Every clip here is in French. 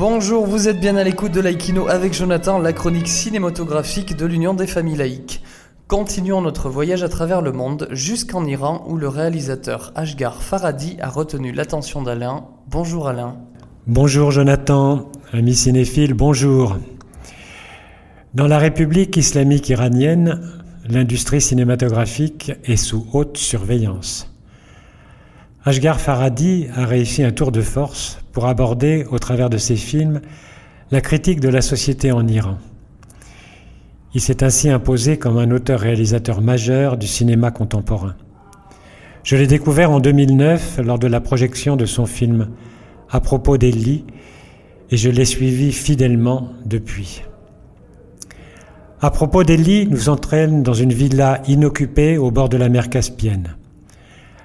bonjour, vous êtes bien à l'écoute de Laïkino avec Jonathan, la chronique cinématographique de l'Union des familles laïques. Continuons notre voyage à travers le monde jusqu'en Iran où le réalisateur Ashgar Faradi a retenu l'attention d'Alain. Bonjour Alain. Bonjour Jonathan, ami cinéphile, bonjour. Dans la République islamique iranienne, l'industrie cinématographique est sous haute surveillance. Ashgar Faradi a réussi un tour de force pour aborder, au travers de ses films, la critique de la société en Iran. Il s'est ainsi imposé comme un auteur-réalisateur majeur du cinéma contemporain. Je l'ai découvert en 2009 lors de la projection de son film À propos d'Ellie et je l'ai suivi fidèlement depuis. À propos d'Ellie nous entraîne dans une villa inoccupée au bord de la mer Caspienne.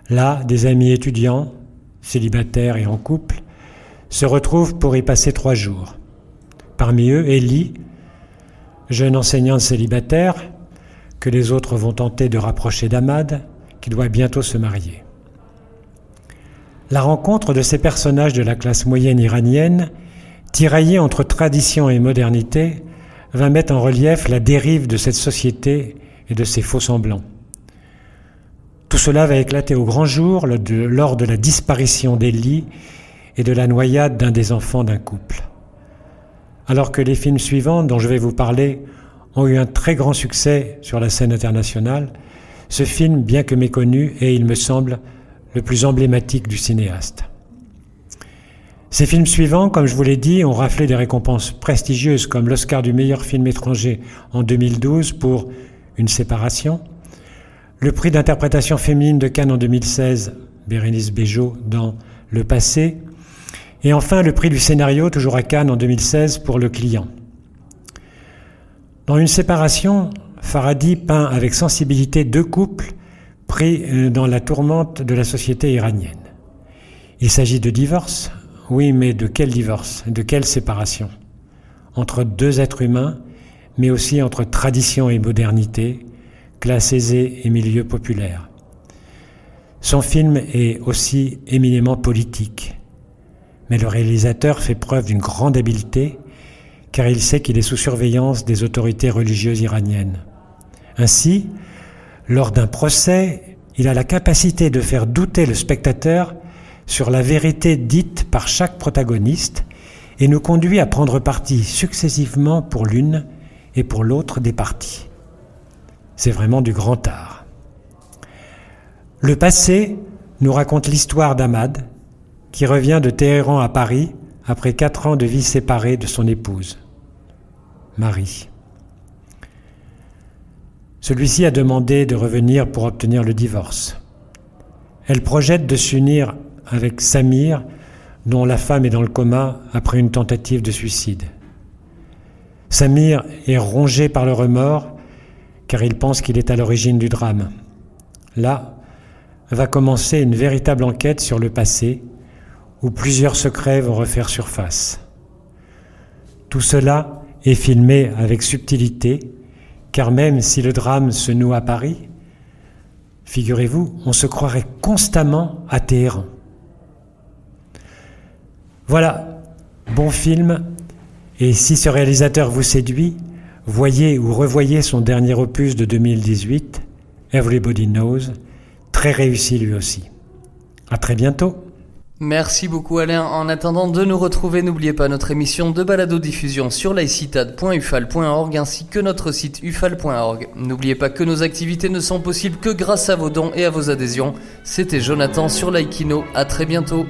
Là, des amis étudiants, célibataires et en couple, se retrouvent pour y passer trois jours. Parmi eux, Ellie, jeune enseignante célibataire, que les autres vont tenter de rapprocher d'Ahmad, qui doit bientôt se marier. La rencontre de ces personnages de la classe moyenne iranienne, tiraillés entre tradition et modernité, va mettre en relief la dérive de cette société et de ses faux-semblants. Tout cela va éclater au grand jour lors de la disparition d'Elie et de la noyade d'un des enfants d'un couple. Alors que les films suivants dont je vais vous parler ont eu un très grand succès sur la scène internationale, ce film, bien que méconnu, est, il me semble, le plus emblématique du cinéaste. Ces films suivants, comme je vous l'ai dit, ont raflé des récompenses prestigieuses comme l'Oscar du meilleur film étranger en 2012 pour Une séparation, le prix d'interprétation féminine de Cannes en 2016, Bérénice Bejo dans Le passé, et enfin, le prix du scénario, toujours à Cannes en 2016, pour le client. Dans une séparation, Faradi peint avec sensibilité deux couples pris euh, dans la tourmente de la société iranienne. Il s'agit de divorce, oui, mais de quel divorce De quelle séparation? Entre deux êtres humains, mais aussi entre tradition et modernité, classe aisée et milieu populaire. Son film est aussi éminemment politique. Mais le réalisateur fait preuve d'une grande habileté car il sait qu'il est sous surveillance des autorités religieuses iraniennes. Ainsi, lors d'un procès, il a la capacité de faire douter le spectateur sur la vérité dite par chaque protagoniste et nous conduit à prendre parti successivement pour l'une et pour l'autre des parties. C'est vraiment du grand art. Le passé nous raconte l'histoire d'Ahmad, qui revient de Téhéran à Paris après quatre ans de vie séparée de son épouse, Marie. Celui-ci a demandé de revenir pour obtenir le divorce. Elle projette de s'unir avec Samir, dont la femme est dans le coma après une tentative de suicide. Samir est rongé par le remords car il pense qu'il est à l'origine du drame. Là va commencer une véritable enquête sur le passé où plusieurs secrets vont refaire surface. Tout cela est filmé avec subtilité, car même si le drame se noue à Paris, figurez-vous, on se croirait constamment à Téhéran. Voilà, bon film, et si ce réalisateur vous séduit, voyez ou revoyez son dernier opus de 2018, Everybody Knows, très réussi lui aussi. À très bientôt. Merci beaucoup Alain. En attendant de nous retrouver, n'oubliez pas notre émission de balado-diffusion sur laicitad.ufal.org ainsi que notre site ufal.org. N'oubliez pas que nos activités ne sont possibles que grâce à vos dons et à vos adhésions. C'était Jonathan sur Laikino. À très bientôt.